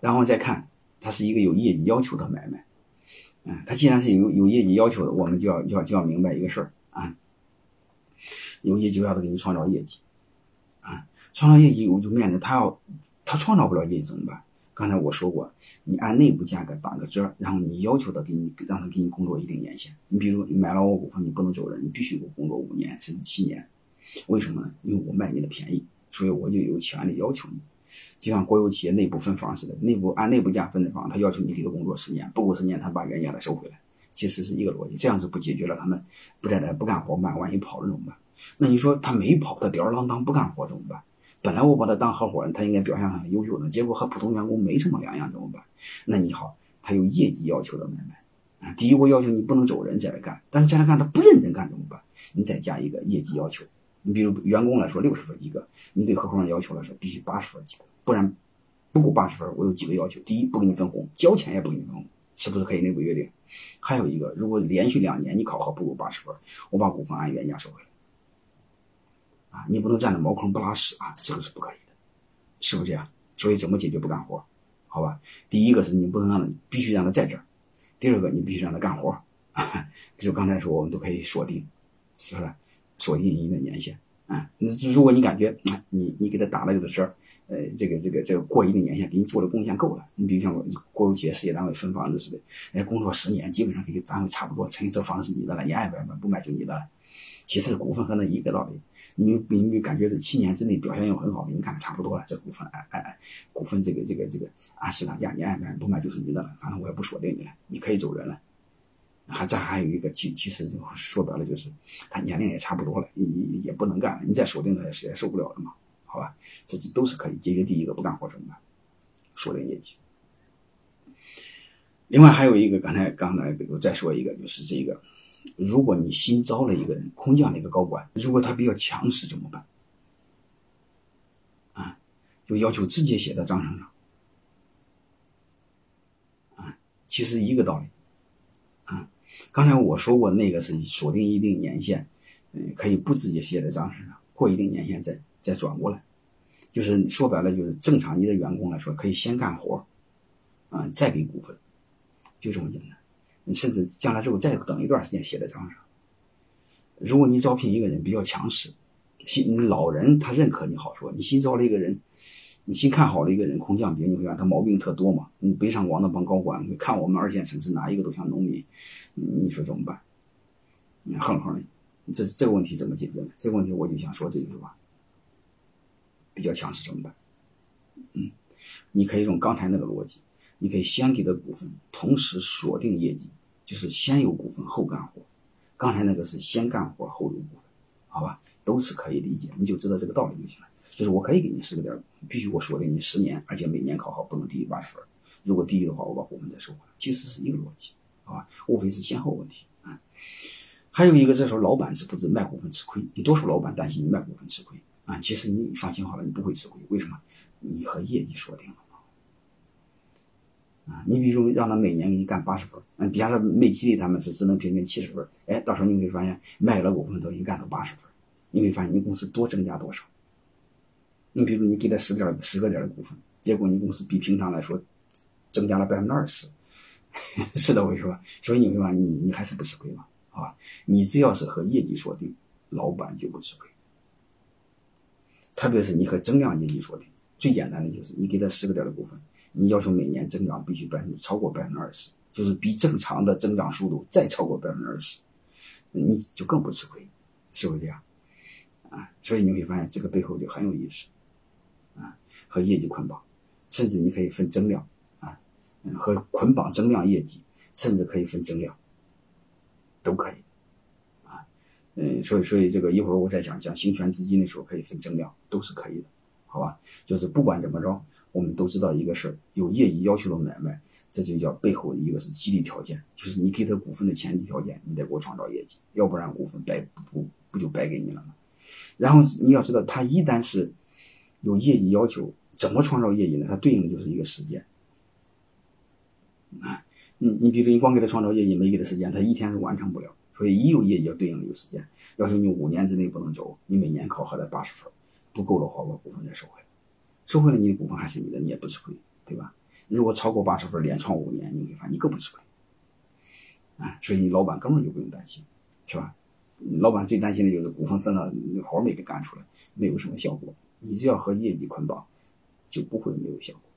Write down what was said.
然后再看它是一个有业绩要求的买卖，嗯，它既然是有有业绩要求的，我们就要要就要明白一个事儿啊，有业绩要的给你创造业绩，啊，创造业绩我就面临他要他创造不了业绩怎么办？刚才我说过，你按内部价格打个折，然后你要求的给你让他给你工作一定年限。你比如你买了我股份，你不能走人，你必须给我工作五年甚至七年。为什么呢？因为我卖你的便宜，所以我就有权利要求你。就像国有企业内部分房似的，内部按内部价分的房，他要求你给他工作十年，不够十年他把原价的收回来，其实是一个逻辑。这样子不解决了他们不在这不干活嘛？万一跑了怎么办？那你说他没跑，他吊儿郎当不干活怎么办？本来我把他当合伙人，他应该表现很优秀的，结果和普通员工没什么两样，怎么办？那你好，他有业绩要求的买卖啊。第一，我要求你不能走人再来干，但是再来干他不认真干怎么办？你再加一个业绩要求。你比如员工来说六十分及格，你对合伙人要求来说必须八十分及格，不然不够八十分，我有几个要求：第一，不给你分红，交钱也不给你分红，是不是可以内部约定？还有一个，如果连续两年你考核不够八十分，我把股份按原价收回来。啊，你不能占着茅坑不拉屎啊，这个是不可以的，是不是这样？所以怎么解决不干活？好吧，第一个是你不能让他，必须让他在这儿；第二个，你必须让他干活。就刚才说，我们都可以锁定，是不是？锁定一定的年限啊。如果你感觉你你给他打了这个折，呃，这个这个这个过一定年限给你做的贡献够了，你比如像国有企业、事业单位分房子似的，哎，工作十年，基本上跟单位差不多，成这房子是你的了，你爱不爱买不买就你的了。其实股份和那一个道理。你你感觉这七年之内表现又很好，你看差不多了，这股份哎哎哎，股份这个这个这个按市场价你爱买不买就是你的了，反正我也不锁定你了，你可以走人了。还这还有一个其其实说白了就是他年龄也差不多了，也也不能干了，你再锁定他也是也受不了了嘛，好吧？这这都是可以解决第一个不干活怎么办？锁定业绩。另外还有一个刚才刚才我再说一个就是这个。如果你新招了一个人，空降了一个高管，如果他比较强势怎么办？啊，就要求直接写到章程上。啊，其实一个道理。刚才我说过那个是锁定一定年限，嗯，可以不直接写在章程上，过一定年限再再转过来。就是说白了，就是正常你的员工来说，可以先干活，啊，再给股份，就这么简单。你甚至将来之后再等一段时间写在章上。如果你招聘一个人比较强势，新老人他认可你好说，你新招了一个人，你新看好了一个人空降兵，你会看他毛病特多嘛？你北上广那帮高管，你看我们二线城市哪一个都像农民，你说怎么办？你哼哼的，这这个问题怎么解决呢？这个问题我就想说这句话，比较强势怎么办？嗯，你可以用刚才那个逻辑。你可以先给他股份，同时锁定业绩，就是先有股份后干活。刚才那个是先干活后有股份，好吧，都是可以理解，你就知道这个道理就行了。就是我可以给你十个点，必须我锁定你十年，而且每年考好不能低于八十分。如果低于的话，我把股份再收回来。其实是一个逻辑，好吧，无非是先后问题啊。还有一个，这时候老板是不是卖股份吃亏？你多数老板担心你卖股份吃亏啊，其实你放心好了，你不会吃亏。为什么？你和业绩说定了。啊，你比如让他每年给你干八十分，嗯，底下的没激励他们是只能平均七十分，哎，到时候你会发现卖了股份都已经干到八十分，你会发现你公司多增加多少？你比如你给他十点十个点的股份，结果你公司比平常来说增加了百分之二十，是的，我跟你说，所以你会发现你你还是不吃亏嘛，啊？你只要是和业绩锁定，老板就不吃亏。特别是你和增量业绩锁定，最简单的就是你给他十个点的股份。你要求每年增长必须百分之超过百分之二十，就是比正常的增长速度再超过百分之二十，你就更不吃亏，是不是这样？啊，所以你会发现这个背后就很有意思，啊，和业绩捆绑，甚至你可以分增量，啊，和捆绑增量业绩，甚至可以分增量，都可以，啊，嗯，所以所以这个一会儿我再讲讲行权资金的时候可以分增量，都是可以的，好吧？就是不管怎么着。我们都知道一个事儿，有业绩要求的买卖，这就叫背后一个是激励条件，就是你给他股份的前提条件，你得给我创造业绩，要不然股份白不不就白给你了吗？然后你要知道，他一旦是有业绩要求，怎么创造业绩呢？它对应的就是一个时间。啊，你你比如说你光给他创造业绩，没给他时间，他一天是完成不了。所以一有业绩要对应的有时间，要求你五年之内不能走，你每年考核在八十分，不够的话我股份再收回来，收回来你的股份还是你的，你也不吃亏，对吧？如果超过八十分连创五年，你会发现你更不吃亏。啊，所以你老板根本就不用担心，是吧？老板最担心的就是股份分了，活没给干出来，没有什么效果。你只要和业绩捆绑就不会没有效果。